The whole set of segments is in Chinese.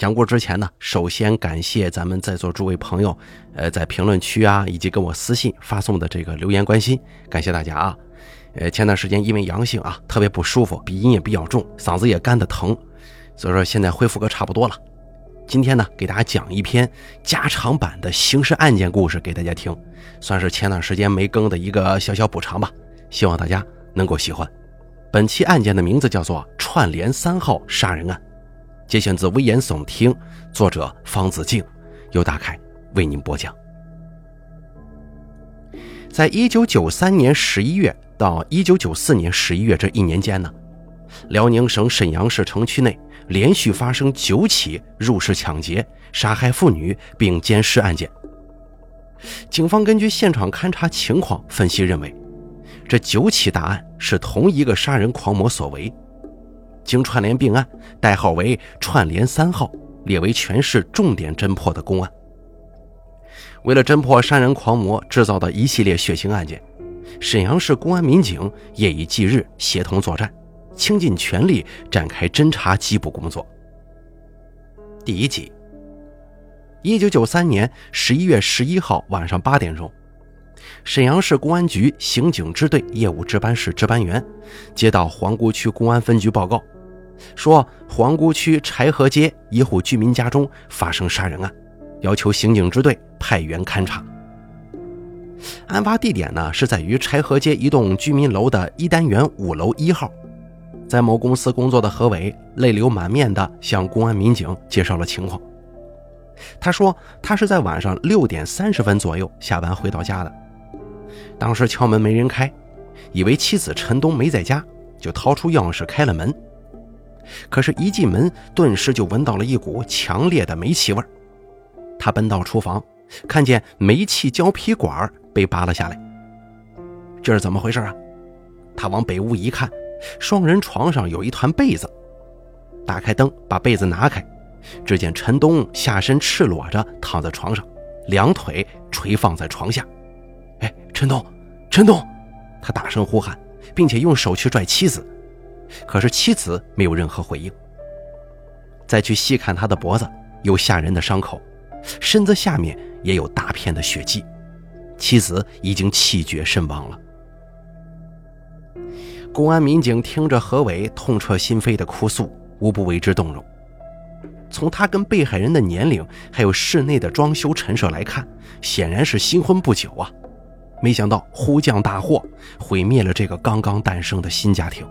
讲故之前呢，首先感谢咱们在座诸位朋友，呃，在评论区啊，以及跟我私信发送的这个留言关心，感谢大家啊。呃，前段时间因为阳性啊，特别不舒服，鼻音也比较重，嗓子也干的疼，所以说现在恢复个差不多了。今天呢，给大家讲一篇加长版的刑事案件故事给大家听，算是前段时间没更的一个小小补偿吧，希望大家能够喜欢。本期案件的名字叫做串联三号杀人案。节选自《危言耸听》，作者方子敬，由大凯为您播讲。在一九九三年十一月到一九九四年十一月这一年间呢，辽宁省沈阳市城区内连续发生九起入室抢劫、杀害妇女并奸尸案件。警方根据现场勘查情况分析认为，这九起大案是同一个杀人狂魔所为。经串联并案，代号为“串联三号”，列为全市重点侦破的公案。为了侦破杀人狂魔制造的一系列血腥案件，沈阳市公安民警夜以继日协同作战，倾尽全力展开侦查缉捕工作。第一集，一九九三年十一月十一号晚上八点钟，沈阳市公安局刑警支队业务值班室值班员接到皇姑区公安分局报告。说皇姑区柴河街一户居民家中发生杀人案，要求刑警支队派员勘查。案发地点呢是在于柴河街一栋居民楼的一单元五楼一号。在某公司工作的何伟泪流满面地向公安民警介绍了情况。他说他是在晚上六点三十分左右下班回到家的，当时敲门没人开，以为妻子陈东没在家，就掏出钥匙开了门。可是，一进门，顿时就闻到了一股强烈的煤气味儿他奔到厨房，看见煤气胶皮管被拔了下来。这是怎么回事啊？他往北屋一看，双人床上有一团被子。打开灯，把被子拿开，只见陈东下身赤裸着躺在床上，两腿垂放在床下。哎，陈东，陈东！他大声呼喊，并且用手去拽妻子。可是妻子没有任何回应。再去细看他的脖子，有吓人的伤口，身子下面也有大片的血迹，妻子已经气绝身亡了。公安民警听着何伟痛彻心扉的哭诉，无不为之动容。从他跟被害人的年龄，还有室内的装修陈设来看，显然是新婚不久啊。没想到忽降大祸，毁灭了这个刚刚诞生的新家庭。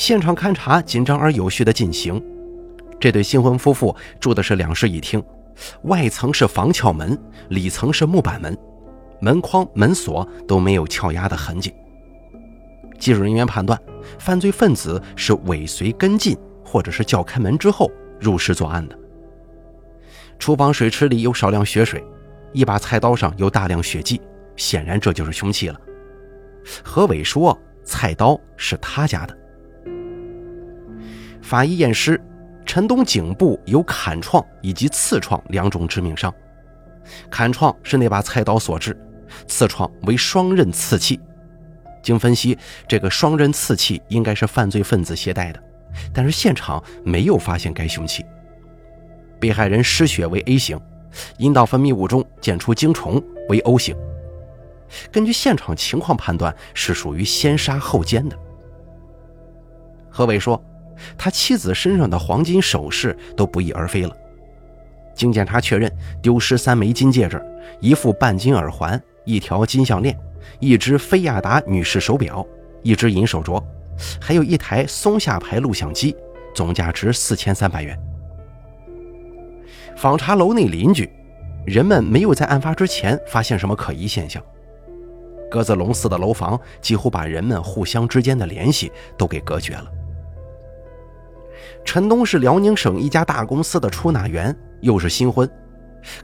现场勘查紧张而有序地进行。这对新婚夫妇住的是两室一厅，外层是防撬门，里层是木板门，门框、门锁都没有撬压的痕迹。技术人员判断，犯罪分子是尾随跟进，或者是叫开门之后入室作案的。厨房水池里有少量血水，一把菜刀上有大量血迹，显然这就是凶器了。何伟说，菜刀是他家的。法医验尸，陈东颈部有砍创以及刺创两种致命伤，砍创是那把菜刀所致，刺创为双刃刺器。经分析，这个双刃刺器应该是犯罪分子携带的，但是现场没有发现该凶器。被害人失血为 A 型，阴道分泌物中检出精虫为 O 型。根据现场情况判断，是属于先杀后奸的。何伟说。他妻子身上的黄金首饰都不翼而飞了。经检查确认，丢失三枚金戒指、一副半金耳环、一条金项链、一只菲亚达女士手表、一只银手镯，还有一台松下牌录像机，总价值四千三百元。访查楼内邻居，人们没有在案发之前发现什么可疑现象。鸽子笼似的楼房几乎把人们互相之间的联系都给隔绝了。陈东是辽宁省一家大公司的出纳员，又是新婚，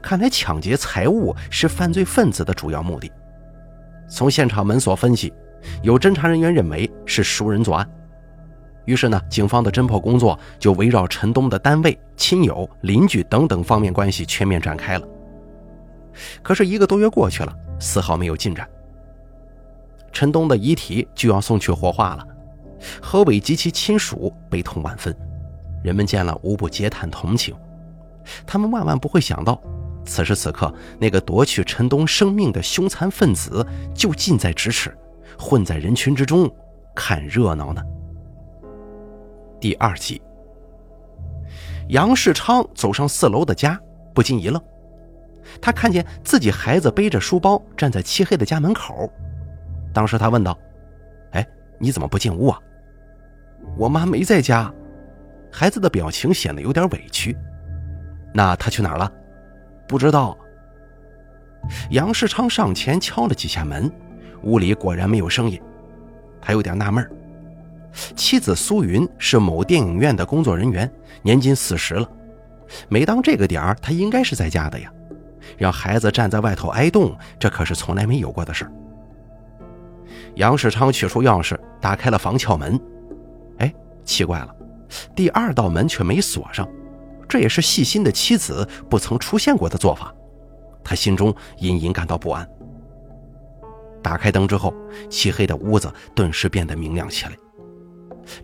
看来抢劫财物是犯罪分子的主要目的。从现场门锁分析，有侦查人员认为是熟人作案。于是呢，警方的侦破工作就围绕陈东的单位、亲友、邻居等等方面关系全面展开了。可是一个多月过去了，丝毫没有进展。陈东的遗体就要送去火化了，何伟及其亲属悲痛万分。人们见了无不嗟叹同情。他们万万不会想到，此时此刻那个夺去陈东生命的凶残分子就近在咫尺，混在人群之中看热闹呢。第二集，杨世昌走上四楼的家，不禁一愣，他看见自己孩子背着书包站在漆黑的家门口。当时他问道：“哎，你怎么不进屋啊？”“我妈没在家。”孩子的表情显得有点委屈。那他去哪儿了？不知道。杨世昌上前敲了几下门，屋里果然没有声音。他有点纳闷妻子苏云是某电影院的工作人员，年近四十了。每当这个点儿，她应该是在家的呀。让孩子站在外头挨冻，这可是从来没有过的事儿。杨世昌取出钥匙，打开了房撬门。哎，奇怪了，第二道门却没锁上。这也是细心的妻子不曾出现过的做法，他心中隐隐感到不安。打开灯之后，漆黑的屋子顿时变得明亮起来。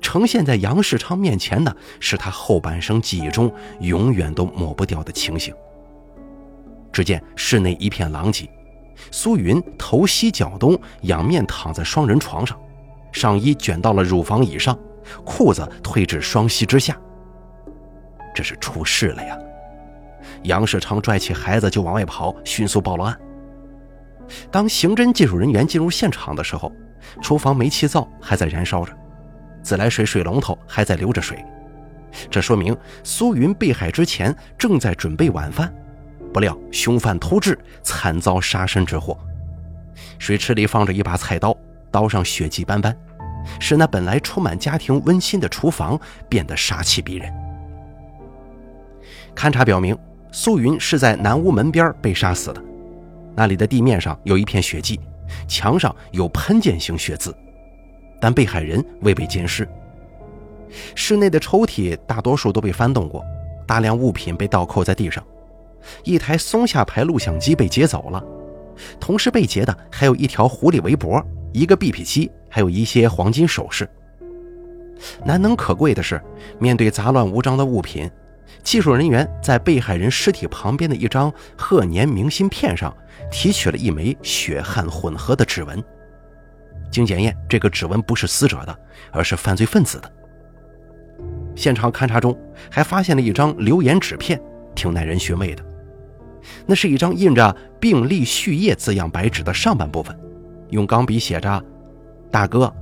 呈现在杨世昌面前的是他后半生记忆中永远都抹不掉的情形。只见室内一片狼藉，苏云头西脚东，仰面躺在双人床上，上衣卷到了乳房以上，裤子褪至双膝之下。这是出事了呀！杨世昌拽起孩子就往外跑，迅速报了案。当刑侦技术人员进入现场的时候，厨房煤气灶还在燃烧着，自来水水龙头还在流着水，这说明苏云被害之前正在准备晚饭。不料凶犯突至，惨遭杀身之祸。水池里放着一把菜刀，刀上血迹斑斑，使那本来充满家庭温馨的厨房变得杀气逼人。勘查表明，苏云是在南屋门边被杀死的。那里的地面上有一片血迹，墙上有喷溅型血渍，但被害人未被奸尸。室内的抽屉大多数都被翻动过，大量物品被倒扣在地上。一台松下牌录像机被劫走了，同时被劫的还有一条狐狸围脖、一个 BP 机，还有一些黄金首饰。难能可贵的是，面对杂乱无章的物品。技术人员在被害人尸体旁边的一张贺年明信片上提取了一枚血汗混合的指纹。经检验，这个指纹不是死者的，而是犯罪分子的。现场勘查中还发现了一张留言纸片，挺耐人寻味的。那是一张印着“病历续页”字样白纸的上半部分，用钢笔写着：“大哥，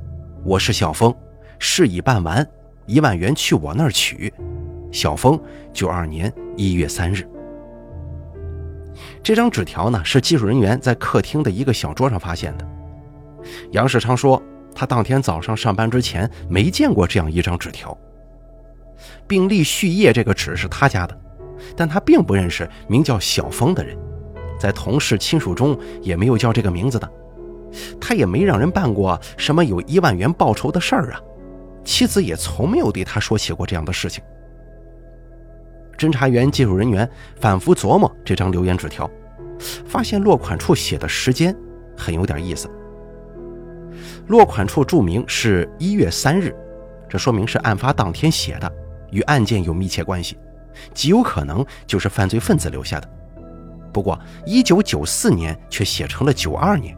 我是小峰，事已办完，一万元去我那儿取。”小峰，九二年一月三日。这张纸条呢，是技术人员在客厅的一个小桌上发现的。杨世昌说，他当天早上上班之前没见过这样一张纸条。病历续页这个纸是他家的，但他并不认识名叫小峰的人，在同事亲属中也没有叫这个名字的。他也没让人办过什么有一万元报酬的事儿啊，妻子也从没有对他说起过这样的事情。侦查员、技术人员反复琢磨这张留言纸条，发现落款处写的时间很有点意思。落款处注明是一月三日，这说明是案发当天写的，与案件有密切关系，极有可能就是犯罪分子留下的。不过，一九九四年却写成了九二年，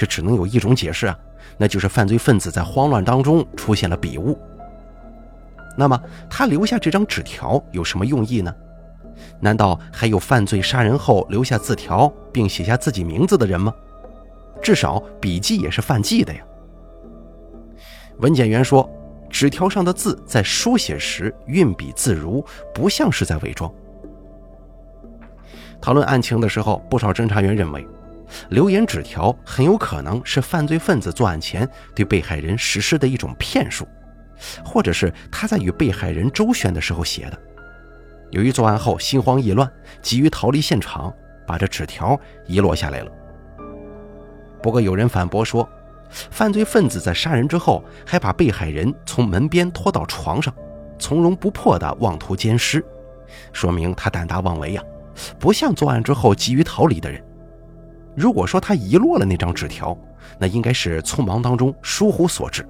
这只能有一种解释啊，那就是犯罪分子在慌乱当中出现了笔误。那么他留下这张纸条有什么用意呢？难道还有犯罪杀人后留下字条并写下自己名字的人吗？至少笔迹也是犯忌的呀。文检员说，纸条上的字在书写时运笔自如，不像是在伪装。讨论案情的时候，不少侦查员认为，留言纸条很有可能是犯罪分子作案前对被害人实施的一种骗术。或者是他在与被害人周旋的时候写的。由于作案后心慌意乱，急于逃离现场，把这纸条遗落下来了。不过有人反驳说，犯罪分子在杀人之后，还把被害人从门边拖到床上，从容不迫地妄图奸尸，说明他胆大妄为呀，不像作案之后急于逃离的人。如果说他遗落了那张纸条，那应该是匆忙当中疏忽所致。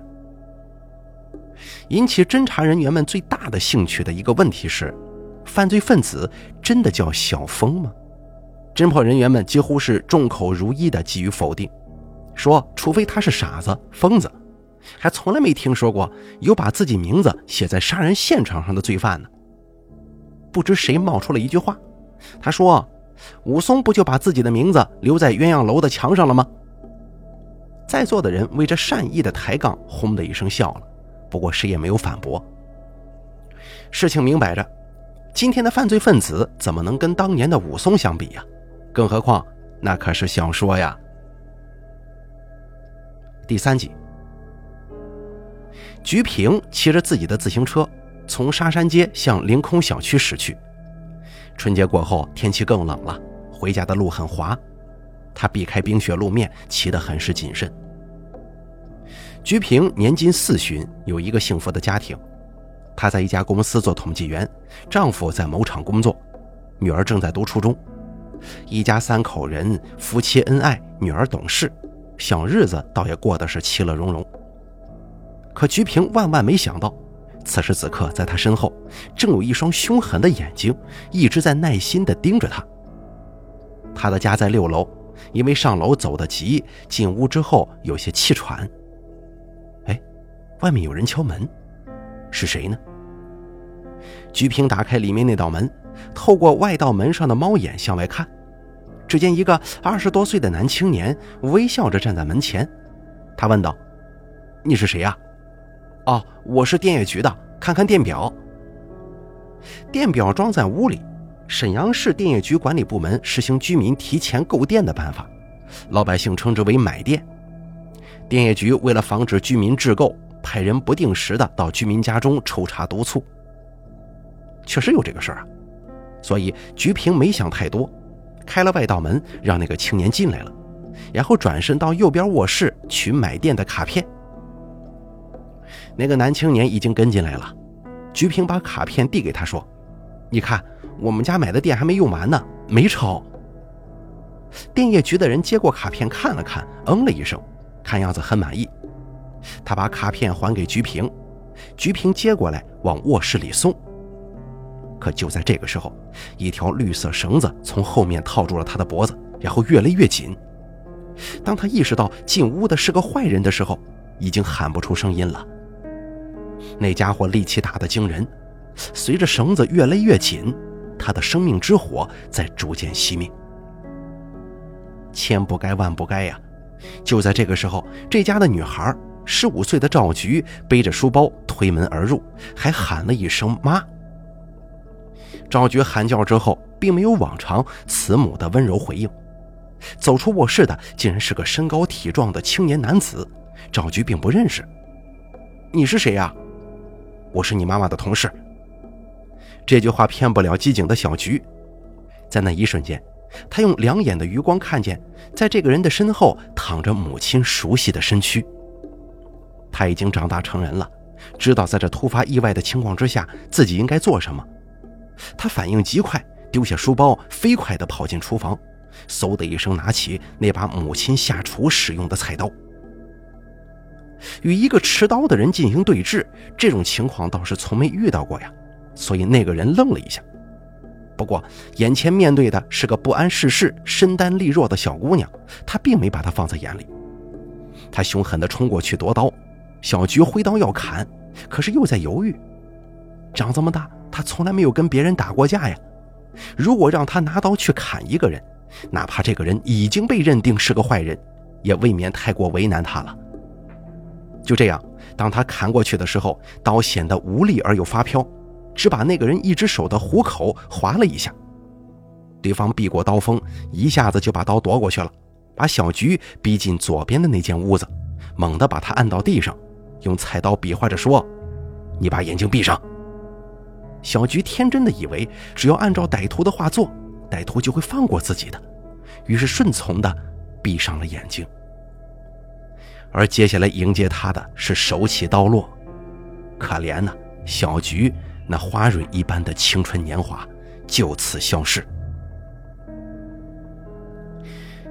引起侦查人员们最大的兴趣的一个问题是：犯罪分子真的叫小峰吗？侦破人员们几乎是众口如一的给予否定，说除非他是傻子、疯子，还从来没听说过有把自己名字写在杀人现场上的罪犯呢。不知谁冒出了一句话，他说：“武松不就把自己的名字留在鸳鸯楼的墙上了吗？”在座的人为这善意的抬杠，轰的一声笑了。不过谁也没有反驳。事情明摆着，今天的犯罪分子怎么能跟当年的武松相比呀？更何况那可是小说呀。第三集，菊萍骑着自己的自行车从沙山街向凌空小区驶去。春节过后，天气更冷了，回家的路很滑，他避开冰雪路面，骑得很是谨慎。菊萍年近四旬，有一个幸福的家庭。她在一家公司做统计员，丈夫在某厂工作，女儿正在读初中。一家三口人，夫妻恩爱，女儿懂事，小日子倒也过得是其乐融融。可菊萍万万没想到，此时此刻，在他身后，正有一双凶狠的眼睛一直在耐心地盯着他。他的家在六楼，因为上楼走得急，进屋之后有些气喘。哎外面有人敲门，是谁呢？菊萍打开里面那道门，透过外道门上的猫眼向外看，只见一个二十多岁的男青年微笑着站在门前。他问道：“你是谁呀？”“哦，我是电业局的，看看电表。”电表装在屋里。沈阳市电业局管理部门实行居民提前购电的办法，老百姓称之为买电。电业局为了防止居民滞购。派人不定时的到居民家中抽查督促，确实有这个事儿啊，所以菊萍没想太多，开了外道门，让那个青年进来了，然后转身到右边卧室取买电的卡片。那个男青年已经跟进来了，菊萍把卡片递给他说：“你看，我们家买的电还没用完呢，没超。”电业局的人接过卡片看了看，嗯了一声，看样子很满意。他把卡片还给菊萍，菊萍接过来往卧室里送。可就在这个时候，一条绿色绳子从后面套住了他的脖子，然后越来越紧。当他意识到进屋的是个坏人的时候，已经喊不出声音了。那家伙力气大的惊人，随着绳子越勒越紧，他的生命之火在逐渐熄灭。千不该万不该呀！就在这个时候，这家的女孩。十五岁的赵菊背着书包推门而入，还喊了一声“妈”。赵菊喊叫之后，并没有往常慈母的温柔回应。走出卧室的竟然是个身高体壮的青年男子，赵菊并不认识。你是谁呀？我是你妈妈的同事。这句话骗不了机警的小菊，在那一瞬间，他用两眼的余光看见，在这个人的身后躺着母亲熟悉的身躯。他已经长大成人了，知道在这突发意外的情况之下，自己应该做什么。他反应极快，丢下书包，飞快地跑进厨房，嗖的一声拿起那把母亲下厨使用的菜刀。与一个持刀的人进行对峙，这种情况倒是从没遇到过呀，所以那个人愣了一下。不过眼前面对的是个不谙世事、身单力弱的小姑娘，他并没把她放在眼里。他凶狠地冲过去夺刀。小菊挥刀要砍，可是又在犹豫。长这么大，他从来没有跟别人打过架呀。如果让他拿刀去砍一个人，哪怕这个人已经被认定是个坏人，也未免太过为难他了。就这样，当他砍过去的时候，刀显得无力而又发飘，只把那个人一只手的虎口划了一下。对方避过刀锋，一下子就把刀夺过去了，把小菊逼进左边的那间屋子，猛地把他按到地上。用菜刀比划着说：“你把眼睛闭上。”小菊天真的以为只要按照歹徒的话做，歹徒就会放过自己的，于是顺从的闭上了眼睛。而接下来迎接他的是手起刀落，可怜呐，小菊那花蕊一般的青春年华就此消逝。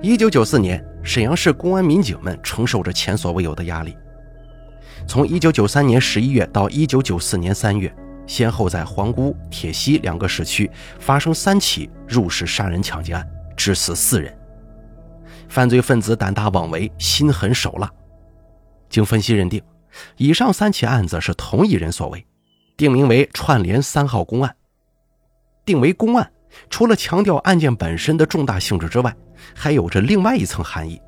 一九九四年，沈阳市公安民警们承受着前所未有的压力。从1993年11月到1994年3月，先后在皇姑、铁西两个市区发生三起入室杀人抢劫案，致死四人。犯罪分子胆大妄为，心狠手辣。经分析认定，以上三起案子是同一人所为，定名为“串联三号公案”。定为公案，除了强调案件本身的重大性质之外，还有着另外一层含义，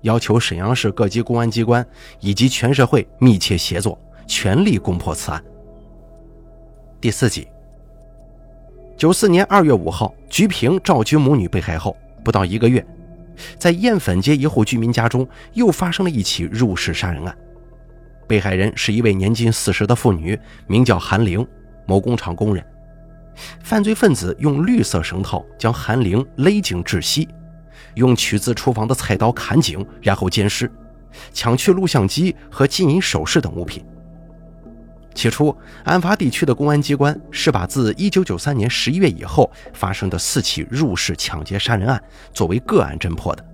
要求沈阳市各级公安机关以及全社会密切协作，全力攻破此案。第四集，九四年二月五号，菊萍、赵军母女被害后不到一个月，在燕粉街一户居民家中又发生了一起入室杀人案。被害人是一位年近四十的妇女，名叫韩玲，某工厂工人。犯罪分子用绿色绳套将韩玲勒颈窒息，用取自厨房的菜刀砍颈，然后奸尸，抢去录像机和金银首饰等物品。起初，案发地区的公安机关是把自1993年11月以后发生的四起入室抢劫杀人案作为个案侦破的。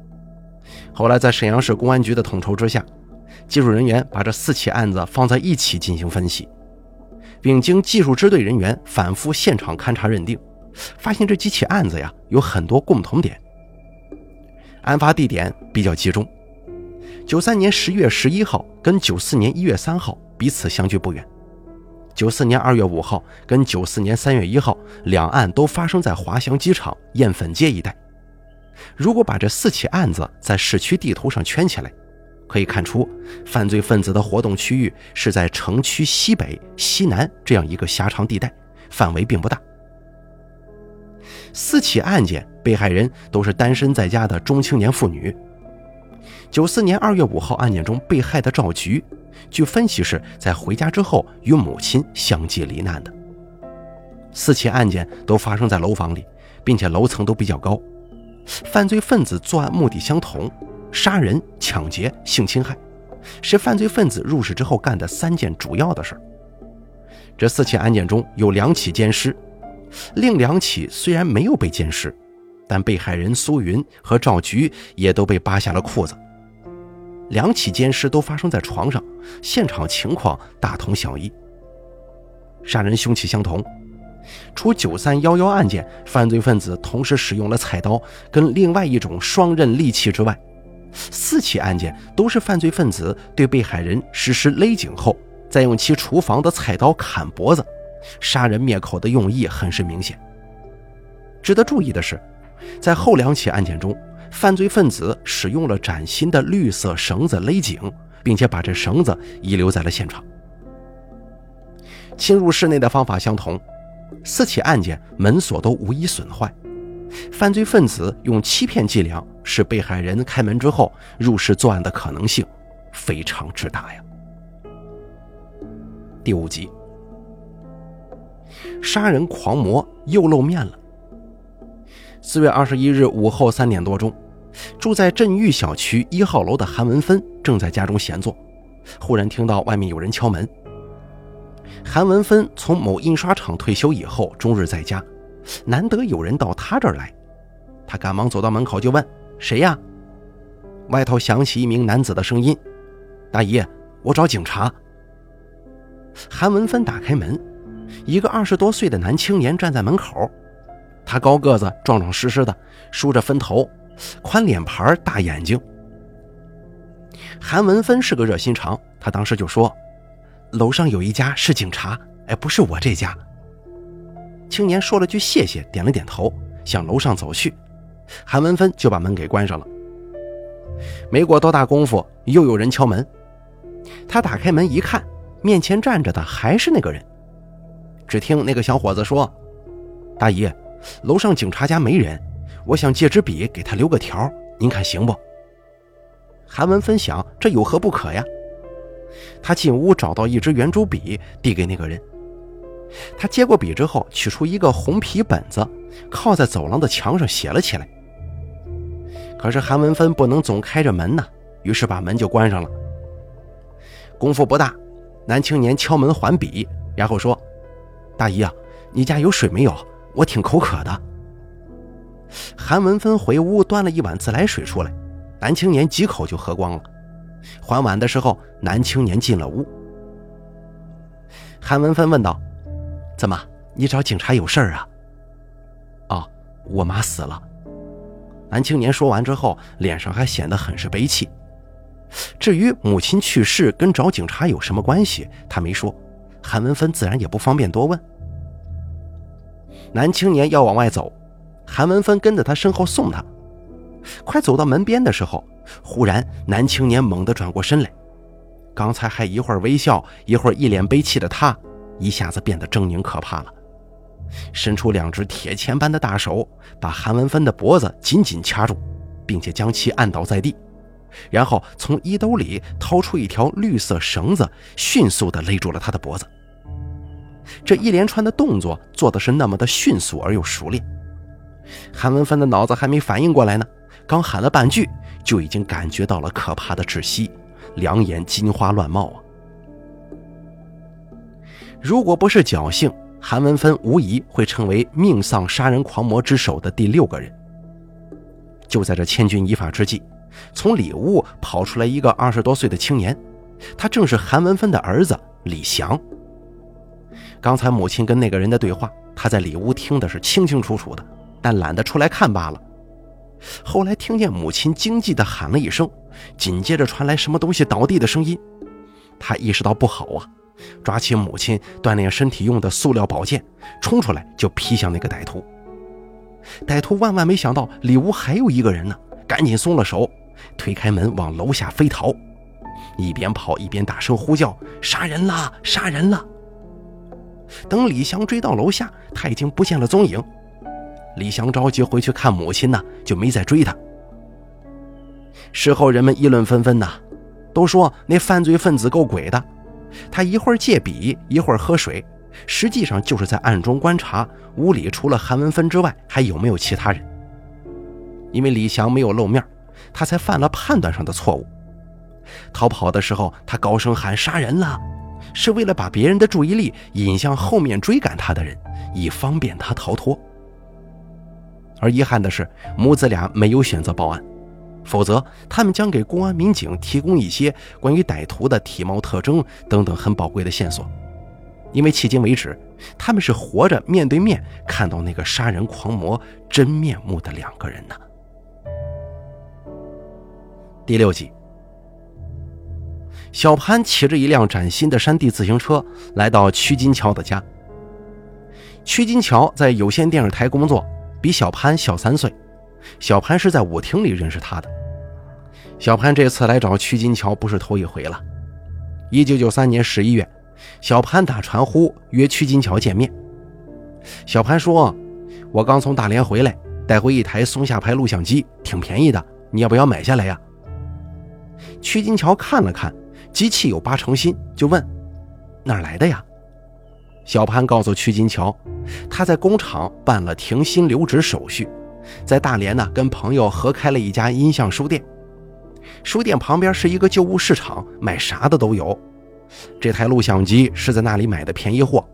后来，在沈阳市公安局的统筹之下，技术人员把这四起案子放在一起进行分析，并经技术支队人员反复现场勘查认定，发现这几起案子呀有很多共同点。案发地点比较集中，93年10月11号跟94年1月3号彼此相距不远。九四年二月五号跟九四年三月一号两案都发生在华翔机场燕粉街一带。如果把这四起案子在市区地图上圈起来，可以看出犯罪分子的活动区域是在城区西北、西南这样一个狭长地带，范围并不大。四起案件被害人都是单身在家的中青年妇女。九四年二月五号案件中被害的赵菊。据分析，是在回家之后与母亲相继罹难的。四起案件都发生在楼房里，并且楼层都比较高。犯罪分子作案目的相同，杀人、抢劫、性侵害，是犯罪分子入室之后干的三件主要的事儿这四起案件中有两起奸尸，另两起虽然没有被奸尸，但被害人苏云和赵菊也都被扒下了裤子。两起奸尸都发生在床上，现场情况大同小异。杀人凶器相同，除九三幺幺案件犯罪分子同时使用了菜刀跟另外一种双刃利器之外，四起案件都是犯罪分子对被害人实施勒颈后，再用其厨房的菜刀砍脖子，杀人灭口的用意很是明显。值得注意的是，在后两起案件中。犯罪分子使用了崭新的绿色绳子勒颈，并且把这绳子遗留在了现场。侵入室内的方法相同，四起案件门锁都无一损坏。犯罪分子用欺骗伎俩使被害人开门之后入室作案的可能性非常之大呀。第五集，杀人狂魔又露面了。四月二十一日午后三点多钟，住在镇玉小区一号楼的韩文芬正在家中闲坐，忽然听到外面有人敲门。韩文芬从某印刷厂退休以后，终日在家，难得有人到他这儿来，他赶忙走到门口就问：“谁呀？”外头响起一名男子的声音：“大姨，我找警察。”韩文芬打开门，一个二十多岁的男青年站在门口。他高个子，壮壮实实的，梳着分头，宽脸盘，大眼睛。韩文芬是个热心肠，他当时就说：“楼上有一家是警察，哎，不是我这家。”青年说了句谢谢，点了点头，向楼上走去。韩文芬就把门给关上了。没过多大功夫，又有人敲门。他打开门一看，面前站着的还是那个人。只听那个小伙子说：“大姨。”楼上警察家没人，我想借支笔给他留个条，您看行不？韩文芬想，这有何不可呀？他进屋找到一支圆珠笔，递给那个人。他接过笔之后，取出一个红皮本子，靠在走廊的墙上写了起来。可是韩文芬不能总开着门呢，于是把门就关上了。功夫不大，男青年敲门还笔，然后说：“大姨啊，你家有水没有？”我挺口渴的。韩文芬回屋端了一碗自来水出来，男青年几口就喝光了。还碗的时候，男青年进了屋。韩文芬问道：“怎么，你找警察有事儿啊？”“哦，我妈死了。”男青年说完之后，脸上还显得很是悲戚。至于母亲去世跟找警察有什么关系，他没说。韩文芬自然也不方便多问。男青年要往外走，韩文芬跟在他身后送他。快走到门边的时候，忽然男青年猛地转过身来，刚才还一会儿微笑，一会儿一脸悲戚的他，一下子变得狰狞可怕了，伸出两只铁钳般的大手，把韩文芬的脖子紧紧掐住，并且将其按倒在地。然后从衣兜里掏出一条绿色绳子，迅速地勒住了他的脖子。这一连串的动作做的是那么的迅速而又熟练，韩文芬的脑子还没反应过来呢，刚喊了半句，就已经感觉到了可怕的窒息，两眼金花乱冒啊！如果不是侥幸，韩文芬无疑会成为命丧杀人狂魔之手的第六个人。就在这千钧一发之际。从里屋跑出来一个二十多岁的青年，他正是韩文芬的儿子李祥。刚才母亲跟那个人的对话，他在里屋听的是清清楚楚的，但懒得出来看罢了。后来听见母亲惊悸地喊了一声，紧接着传来什么东西倒地的声音，他意识到不好啊，抓起母亲锻炼身体用的塑料宝剑，冲出来就劈向那个歹徒。歹徒万万没想到里屋还有一个人呢，赶紧松了手。推开门往楼下飞逃，一边跑一边大声呼叫：“杀人了！杀人了！”等李祥追到楼下，他已经不见了踪影。李祥着急回去看母亲呢，就没再追他。事后人们议论纷纷呐，都说那犯罪分子够鬼的，他一会儿借笔，一会儿喝水，实际上就是在暗中观察屋里除了韩文芬之外还有没有其他人。因为李祥没有露面。他才犯了判断上的错误。逃跑的时候，他高声喊“杀人了”，是为了把别人的注意力引向后面追赶他的人，以方便他逃脱。而遗憾的是，母子俩没有选择报案，否则他们将给公安民警提供一些关于歹徒的体貌特征等等很宝贵的线索。因为迄今为止，他们是活着面对面看到那个杀人狂魔真面目的两个人呢。第六集，小潘骑着一辆崭新的山地自行车来到曲金桥的家。曲金桥在有线电视台工作，比小潘小三岁。小潘是在舞厅里认识他的。小潘这次来找曲金桥不是头一回了。一九九三年十一月，小潘打传呼约曲金桥见面。小潘说：“我刚从大连回来，带回一台松下牌录像机，挺便宜的，你要不要买下来呀？”屈金桥看了看机器，有八成新，就问：“哪儿来的呀？”小潘告诉屈金桥，他在工厂办了停薪留职手续，在大连呢，跟朋友合开了一家音像书店。书店旁边是一个旧物市场，买啥的都有。这台录像机是在那里买的便宜货。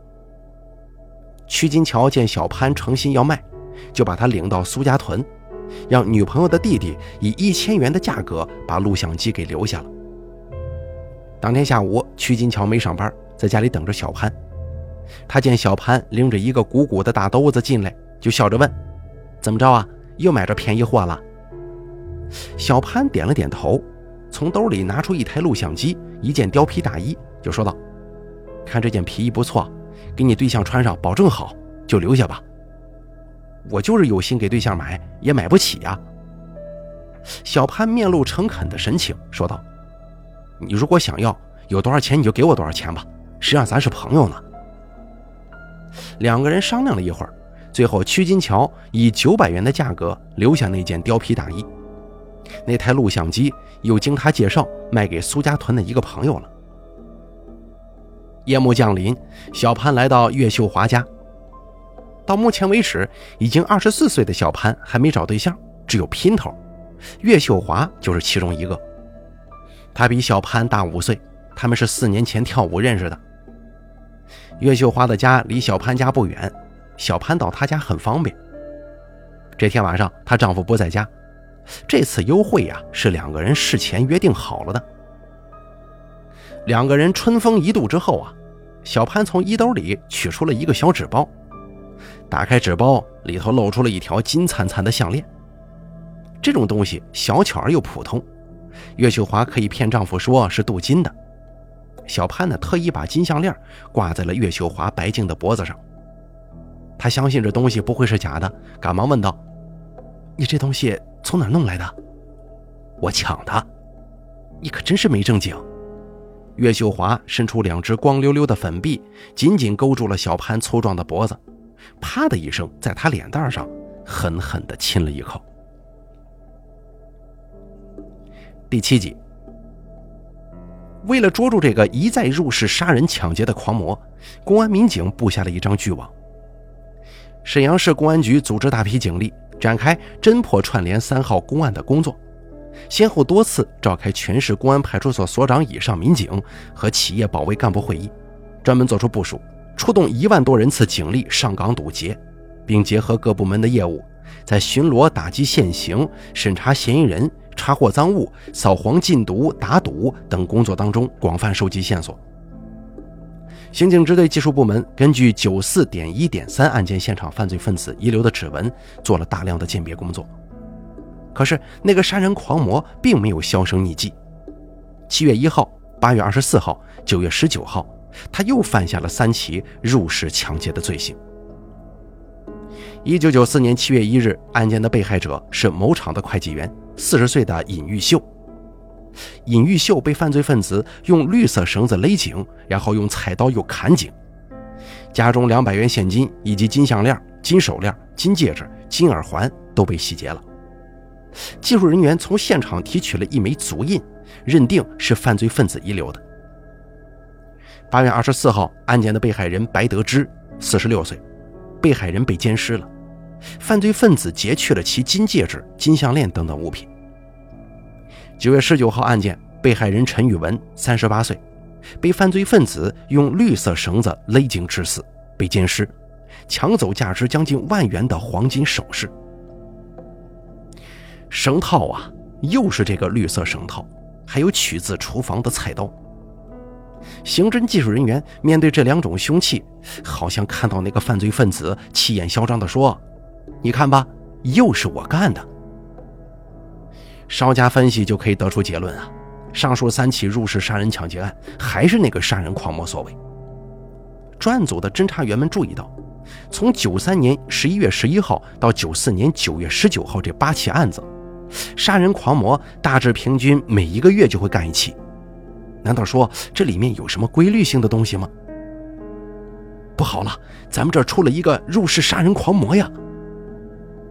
屈金桥见小潘诚心要卖，就把他领到苏家屯。让女朋友的弟弟以一千元的价格把录像机给留下了。当天下午，曲金桥没上班，在家里等着小潘。他见小潘拎着一个鼓鼓的大兜子进来，就笑着问：“怎么着啊？又买着便宜货了？”小潘点了点头，从兜里拿出一台录像机、一件貂皮大衣，就说道：“看这件皮衣不错，给你对象穿上，保证好，就留下吧。”我就是有心给对象买，也买不起呀。小潘面露诚恳的神情说道：“你如果想要，有多少钱你就给我多少钱吧，谁让咱是朋友呢？”两个人商量了一会儿，最后屈金桥以九百元的价格留下那件貂皮大衣，那台录像机又经他介绍卖给苏家屯的一个朋友了。夜幕降临，小潘来到岳秀华家。到目前为止，已经二十四岁的小潘还没找对象，只有姘头。岳秀华就是其中一个。他比小潘大五岁，他们是四年前跳舞认识的。岳秀花的家离小潘家不远，小潘到他家很方便。这天晚上，她丈夫不在家，这次幽会呀是两个人事前约定好了的。两个人春风一度之后啊，小潘从衣兜里取出了一个小纸包，打开纸包，里头露出了一条金灿灿的项链。这种东西小巧而又普通，岳秀华可以骗丈夫说是镀金的。小潘呢，特意把金项链挂在了岳秀华白净的脖子上。他相信这东西不会是假的，赶忙问道：“你这东西从哪弄来的？”“我抢的。”“你可真是没正经。”岳秀华伸出两只光溜溜的粉臂，紧紧勾住了小潘粗壮的脖子，啪的一声，在他脸蛋上狠狠地亲了一口。第七集，为了捉住这个一再入室杀人抢劫的狂魔，公安民警布下了一张巨网。沈阳市公安局组织大批警力，展开侦破串联三号公案的工作。先后多次召开全市公安派出所所长以上民警和企业保卫干部会议，专门作出部署，出动一万多人次警力上岗堵截，并结合各部门的业务，在巡逻、打击现行、审查嫌疑人、查获赃物、扫黄禁毒、打赌等工作当中广泛收集线索。刑警支队技术部门根据九四点一点三案件现场犯罪分子遗留的指纹，做了大量的鉴别工作。可是那个杀人狂魔并没有销声匿迹。七月一号、八月二十四号、九月十九号，他又犯下了三起入室抢劫的罪行。一九九四年七月一日，案件的被害者是某厂的会计员，四十岁的尹玉秀。尹玉秀被犯罪分子用绿色绳子勒颈，然后用菜刀又砍颈，家中两百元现金以及金项链、金手链、金戒指、金耳环都被洗劫了。技术人员从现场提取了一枚足印，认定是犯罪分子遗留的。八月二十四号，案件的被害人白德芝，四十六岁，被害人被奸尸了，犯罪分子劫去了其金戒指、金项链等等物品。九月十九号，案件被害人陈宇文，三十八岁，被犯罪分子用绿色绳子勒颈致死，被奸尸，抢走价值将近万元的黄金首饰。绳套啊，又是这个绿色绳套，还有取自厨房的菜刀。刑侦技术人员面对这两种凶器，好像看到那个犯罪分子气焰嚣张地说：“你看吧，又是我干的。”稍加分析就可以得出结论啊，上述三起入室杀人抢劫案还是那个杀人狂魔所为。专案组的侦查员们注意到，从九三年十一月十一号到九四年九月十九号这八起案子。杀人狂魔大致平均每一个月就会干一起，难道说这里面有什么规律性的东西吗？不好了，咱们这儿出了一个入室杀人狂魔呀！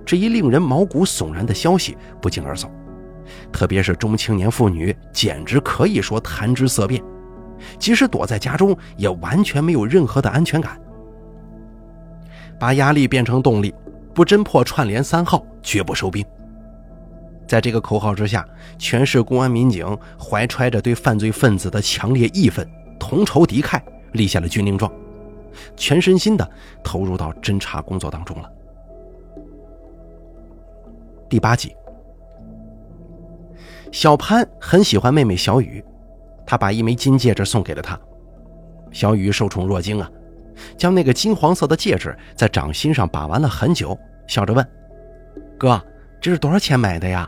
这一令人毛骨悚然的消息不胫而走，特别是中青年妇女，简直可以说谈之色变，即使躲在家中，也完全没有任何的安全感。把压力变成动力，不侦破串联三号，绝不收兵。在这个口号之下，全市公安民警怀揣着对犯罪分子的强烈义愤、同仇敌忾，立下了军令状，全身心的投入到侦查工作当中了。第八集，小潘很喜欢妹妹小雨，他把一枚金戒指送给了她。小雨受宠若惊啊，将那个金黄色的戒指在掌心上把玩了很久，笑着问：“哥。”这是多少钱买的呀，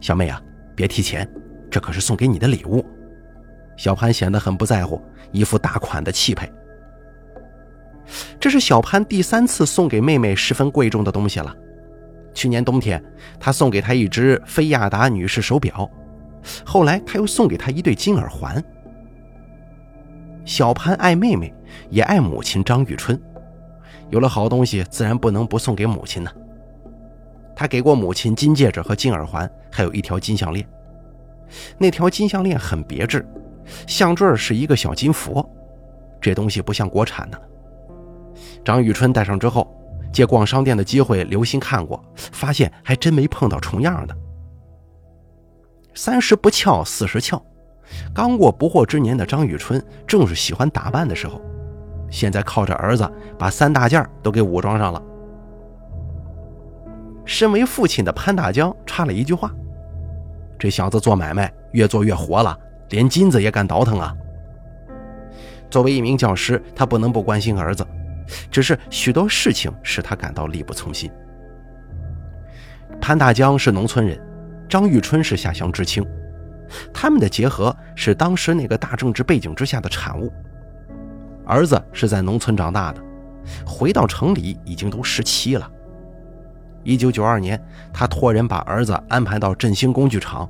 小妹啊，别提钱，这可是送给你的礼物。小潘显得很不在乎，一副大款的气派。这是小潘第三次送给妹妹十分贵重的东西了。去年冬天，他送给她一只菲亚达女士手表，后来他又送给她一对金耳环。小潘爱妹妹，也爱母亲张玉春，有了好东西，自然不能不送给母亲呢。他给过母亲金戒指和金耳环，还有一条金项链。那条金项链很别致，项坠是一个小金佛。这东西不像国产的。张玉春戴上之后，借逛商店的机会留心看过，发现还真没碰到重样的。三十不俏，四十俏，刚过不惑之年的张雨春正是喜欢打扮的时候，现在靠着儿子把三大件都给武装上了。身为父亲的潘大江插了一句话：“这小子做买卖越做越活了，连金子也敢倒腾啊！作为一名教师，他不能不关心儿子，只是许多事情使他感到力不从心。潘大江是农村人，张玉春是下乡知青，他们的结合是当时那个大政治背景之下的产物。儿子是在农村长大的，回到城里已经都十七了。一九九二年，他托人把儿子安排到振兴工具厂，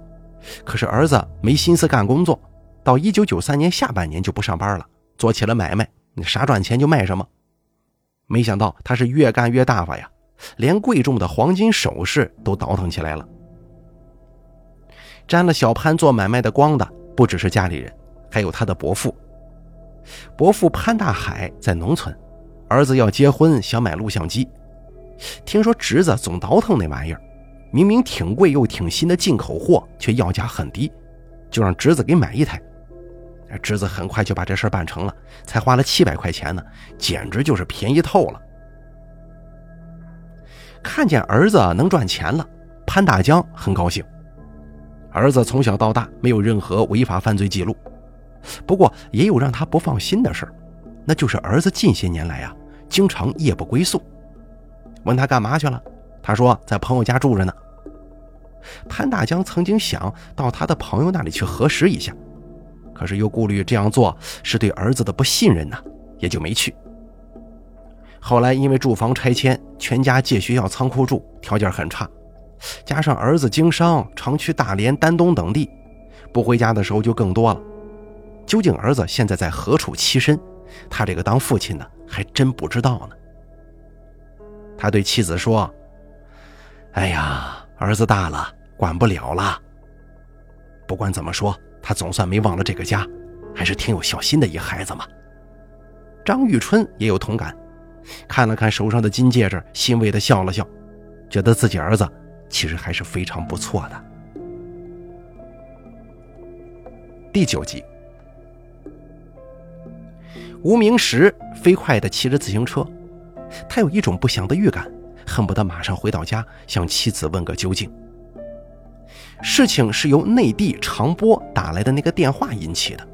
可是儿子没心思干工作，到一九九三年下半年就不上班了，做起了买卖，啥赚钱就卖什么。没想到他是越干越大发呀，连贵重的黄金首饰都倒腾起来了。沾了小潘做买卖的光的不只是家里人，还有他的伯父。伯父潘大海在农村，儿子要结婚，想买录像机。听说侄子总倒腾那玩意儿，明明挺贵又挺新的进口货，却要价很低，就让侄子给买一台。侄子很快就把这事办成了，才花了七百块钱呢，简直就是便宜透了。看见儿子能赚钱了，潘大江很高兴。儿子从小到大没有任何违法犯罪记录，不过也有让他不放心的事儿，那就是儿子近些年来呀，经常夜不归宿。问他干嘛去了？他说在朋友家住着呢。潘大江曾经想到他的朋友那里去核实一下，可是又顾虑这样做是对儿子的不信任呐，也就没去。后来因为住房拆迁，全家借学校仓库住，条件很差，加上儿子经商，常去大连、丹东等地，不回家的时候就更多了。究竟儿子现在在何处栖身，他这个当父亲的还真不知道呢。他对妻子说：“哎呀，儿子大了，管不了了。不管怎么说，他总算没忘了这个家，还是挺有孝心的一孩子嘛。”张玉春也有同感，看了看手上的金戒指，欣慰的笑了笑，觉得自己儿子其实还是非常不错的。第九集，无名石飞快的骑着自行车。他有一种不祥的预感，恨不得马上回到家向妻子问个究竟。事情是由内地长波打来的那个电话引起的。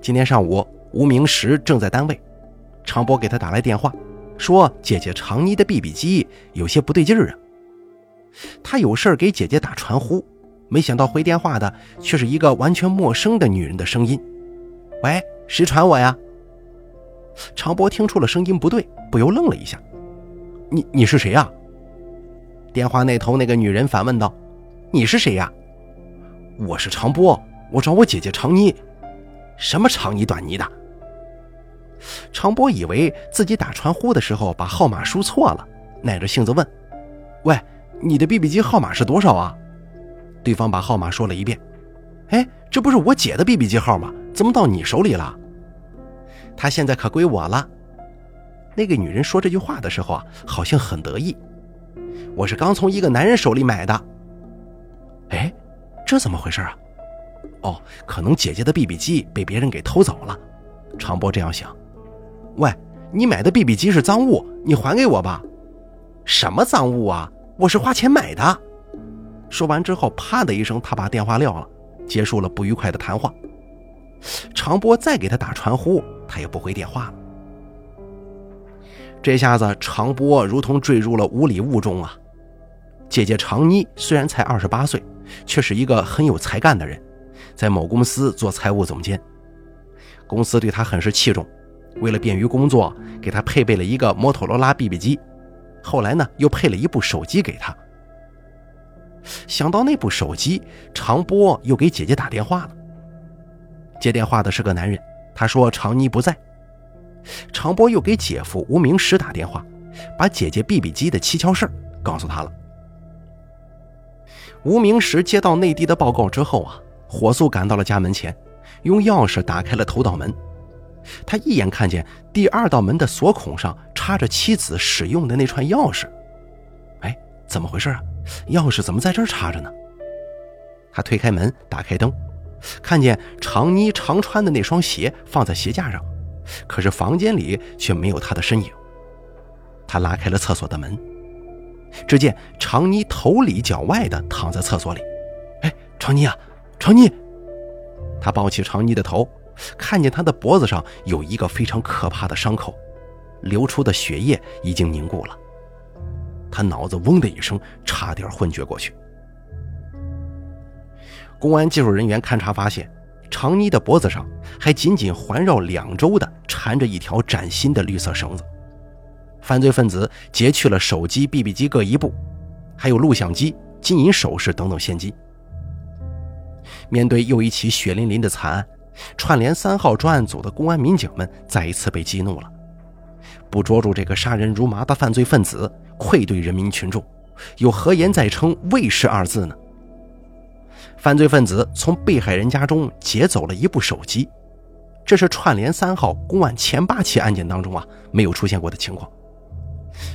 今天上午，吴明石正在单位，长波给他打来电话，说姐姐长妮的 BB 机有些不对劲儿啊。他有事给姐姐打传呼，没想到回电话的却是一个完全陌生的女人的声音：“喂，谁传我呀？”长波听出了声音不对，不由愣了一下：“你你是谁呀？”电话那头那个女人反问道：“你是谁呀？”“我是长波，我找我姐姐长妮。”“什么长妮短妮的？”长波以为自己打传呼的时候把号码输错了，耐着性子问：“喂，你的 BB 机号码是多少啊？”对方把号码说了一遍。“哎，这不是我姐的 BB 机号吗？怎么到你手里了？”他现在可归我了。那个女人说这句话的时候啊，好像很得意。我是刚从一个男人手里买的。哎，这怎么回事啊？哦，可能姐姐的 BB 机被别人给偷走了。长波这样想。喂，你买的 BB 机是赃物，你还给我吧。什么赃物啊？我是花钱买的。说完之后，啪的一声，他把电话撂了，结束了不愉快的谈话。长波再给他打传呼。他也不回电话了。这下子，长波如同坠入了无里雾中啊！姐姐长妮虽然才二十八岁，却是一个很有才干的人，在某公司做财务总监。公司对他很是器重，为了便于工作，给他配备了一个摩托罗拉 BB 机。后来呢，又配了一部手机给他。想到那部手机，长波又给姐姐打电话了。接电话的是个男人。他说：“长妮不在。”长波又给姐夫吴明石打电话，把姐姐 BB 机的蹊跷事告诉他了。吴明石接到内地的报告之后啊，火速赶到了家门前，用钥匙打开了头道门。他一眼看见第二道门的锁孔上插着妻子使用的那串钥匙。哎，怎么回事啊？钥匙怎么在这儿插着呢？他推开门，打开灯。看见长妮常穿的那双鞋放在鞋架上，可是房间里却没有她的身影。他拉开了厕所的门，只见长妮头里脚外的躺在厕所里。哎，长妮啊，长妮！他抱起长妮的头，看见她的脖子上有一个非常可怕的伤口，流出的血液已经凝固了。他脑子嗡的一声，差点昏厥过去。公安技术人员勘查发现，长妮的脖子上还紧紧环绕两周的缠着一条崭新的绿色绳子。犯罪分子劫去了手机、BB 机各一部，还有录像机、金银首饰等等现金。面对又一起血淋淋的惨案，串联三号专案组的公安民警们再一次被激怒了。不捉住这个杀人如麻的犯罪分子，愧对人民群众，又何言再称卫士二字呢？犯罪分子从被害人家中劫走了一部手机，这是串联三号公案前八起案件当中啊没有出现过的情况。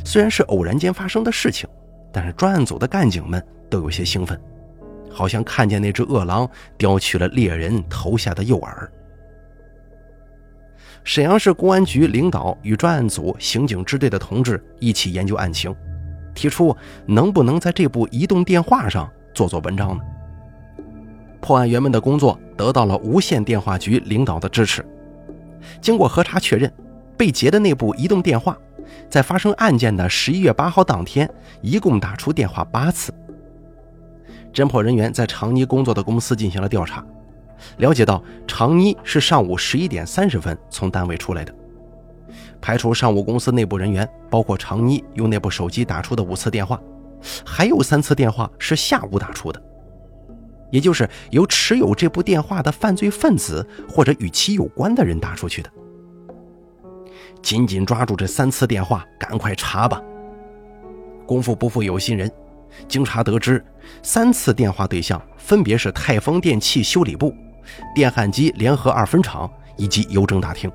虽然是偶然间发生的事情，但是专案组的干警们都有些兴奋，好像看见那只饿狼叼去了猎人投下的诱饵。沈阳市公安局领导与专案组刑警支队的同志一起研究案情，提出能不能在这部移动电话上做做文章呢？破案员们的工作得到了无线电话局领导的支持。经过核查确认，被劫的那部移动电话，在发生案件的十一月八号当天，一共打出电话八次。侦破人员在长妮工作的公司进行了调查。了解到，常妮是上午十一点三十分从单位出来的。排除上午公司内部人员，包括常妮用那部手机打出的五次电话，还有三次电话是下午打出的，也就是由持有这部电话的犯罪分子或者与其有关的人打出去的。紧紧抓住这三次电话，赶快查吧！功夫不负有心人，经查得知，三次电话对象分别是泰丰电器修理部。电焊机联合二分厂以及邮政大厅，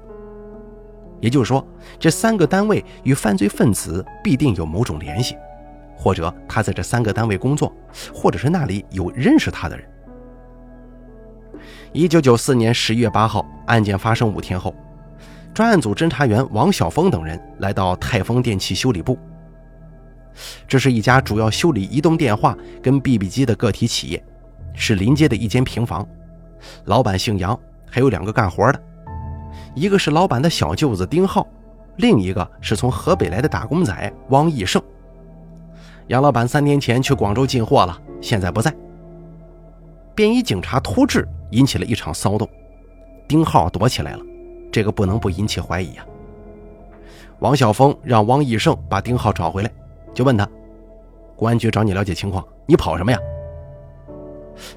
也就是说，这三个单位与犯罪分子必定有某种联系，或者他在这三个单位工作，或者是那里有认识他的人。一九九四年十一月八号，案件发生五天后，专案组侦查员王晓峰等人来到泰丰电器修理部，这是一家主要修理移动电话跟 BB 机的个体企业，是临街的一间平房。老板姓杨，还有两个干活的，一个是老板的小舅子丁浩，另一个是从河北来的打工仔汪义胜。杨老板三年前去广州进货了，现在不在。便衣警察突至，引起了一场骚动。丁浩躲起来了，这个不能不引起怀疑呀。王晓峰让汪义胜把丁浩找回来，就问他：“公安局找你了解情况，你跑什么呀？”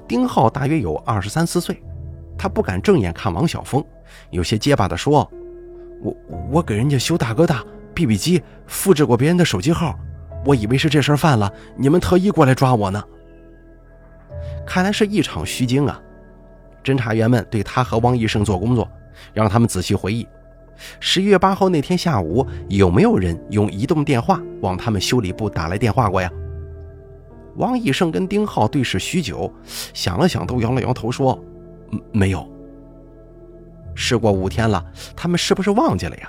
丁浩大约有二十三四岁，他不敢正眼看王晓峰，有些结巴地说：“我我给人家修大哥大、BB 机，复制过别人的手机号，我以为是这事犯了，你们特意过来抓我呢。”看来是一场虚惊啊！侦查员们对他和汪义胜做工作，让他们仔细回忆：十一月八号那天下午，有没有人用移动电话往他们修理部打来电话过呀？王义胜跟丁浩对视许久，想了想，都摇了摇头说：“没有。”事过五天了，他们是不是忘记了呀？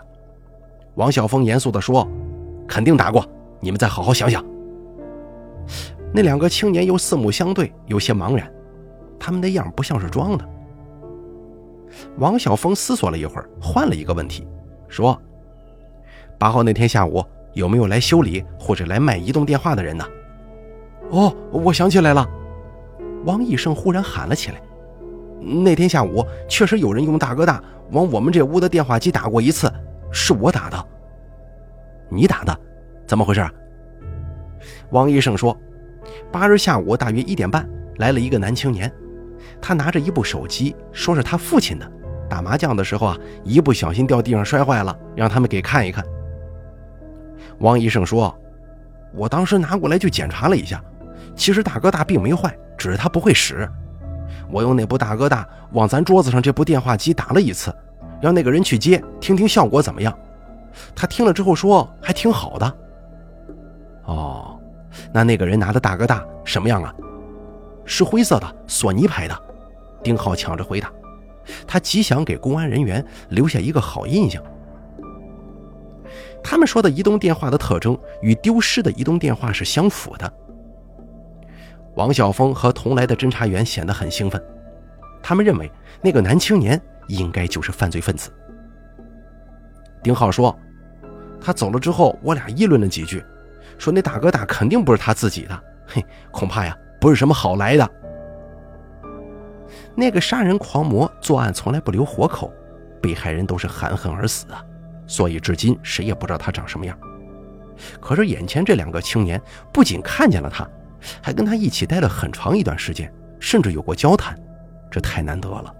王晓峰严肃地说：“肯定打过，你们再好好想想。”那两个青年又四目相对，有些茫然，他们的样不像是装的。王晓峰思索了一会儿，换了一个问题，说：“八号那天下午，有没有来修理或者来卖移动电话的人呢？”哦，我想起来了，王医生忽然喊了起来。那天下午确实有人用大哥大往我们这屋的电话机打过一次，是我打的。你打的？怎么回事？王医生说，八日下午大约一点半，来了一个男青年，他拿着一部手机，说是他父亲的，打麻将的时候啊，一不小心掉地上摔坏了，让他们给看一看。王医生说，我当时拿过来就检查了一下。其实大哥大并没坏，只是他不会使。我用那部大哥大往咱桌子上这部电话机打了一次，让那个人去接，听听效果怎么样。他听了之后说还挺好的。哦，那那个人拿的大哥大什么样啊？是灰色的，索尼牌的。丁浩抢着回答，他极想给公安人员留下一个好印象。他们说的移动电话的特征与丢失的移动电话是相符的。王晓峰和同来的侦查员显得很兴奋，他们认为那个男青年应该就是犯罪分子。丁浩说：“他走了之后，我俩议论了几句，说那大哥大肯定不是他自己的，嘿，恐怕呀不是什么好来的。那个杀人狂魔作案从来不留活口，被害人都是含恨而死啊，所以至今谁也不知道他长什么样。可是眼前这两个青年不仅看见了他，还跟他一起待了很长一段时间，甚至有过交谈，这太难得了。”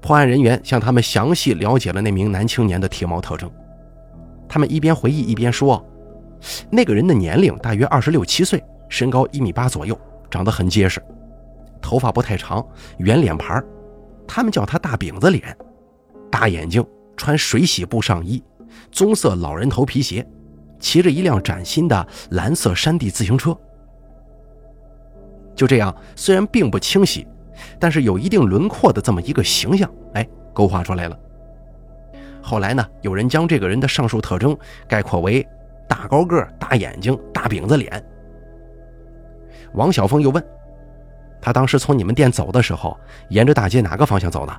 破案人员向他们详细了解了那名男青年的体貌特征。他们一边回忆一边说：“那个人的年龄大约二十六七岁，身高一米八左右，长得很结实，头发不太长，圆脸盘他们叫他大饼子脸，大眼睛，穿水洗布上衣，棕色老人头皮鞋，骑着一辆崭新的蓝色山地自行车。就这样，虽然并不清晰。”但是有一定轮廓的这么一个形象，哎，勾画出来了。后来呢，有人将这个人的上述特征概括为大高个、大眼睛、大饼子脸。王小峰又问：“他当时从你们店走的时候，沿着大街哪个方向走的？”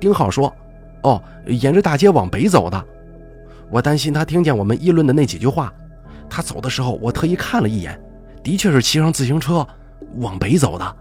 丁浩说：“哦，沿着大街往北走的。我担心他听见我们议论的那几句话，他走的时候，我特意看了一眼，的确是骑上自行车往北走的。”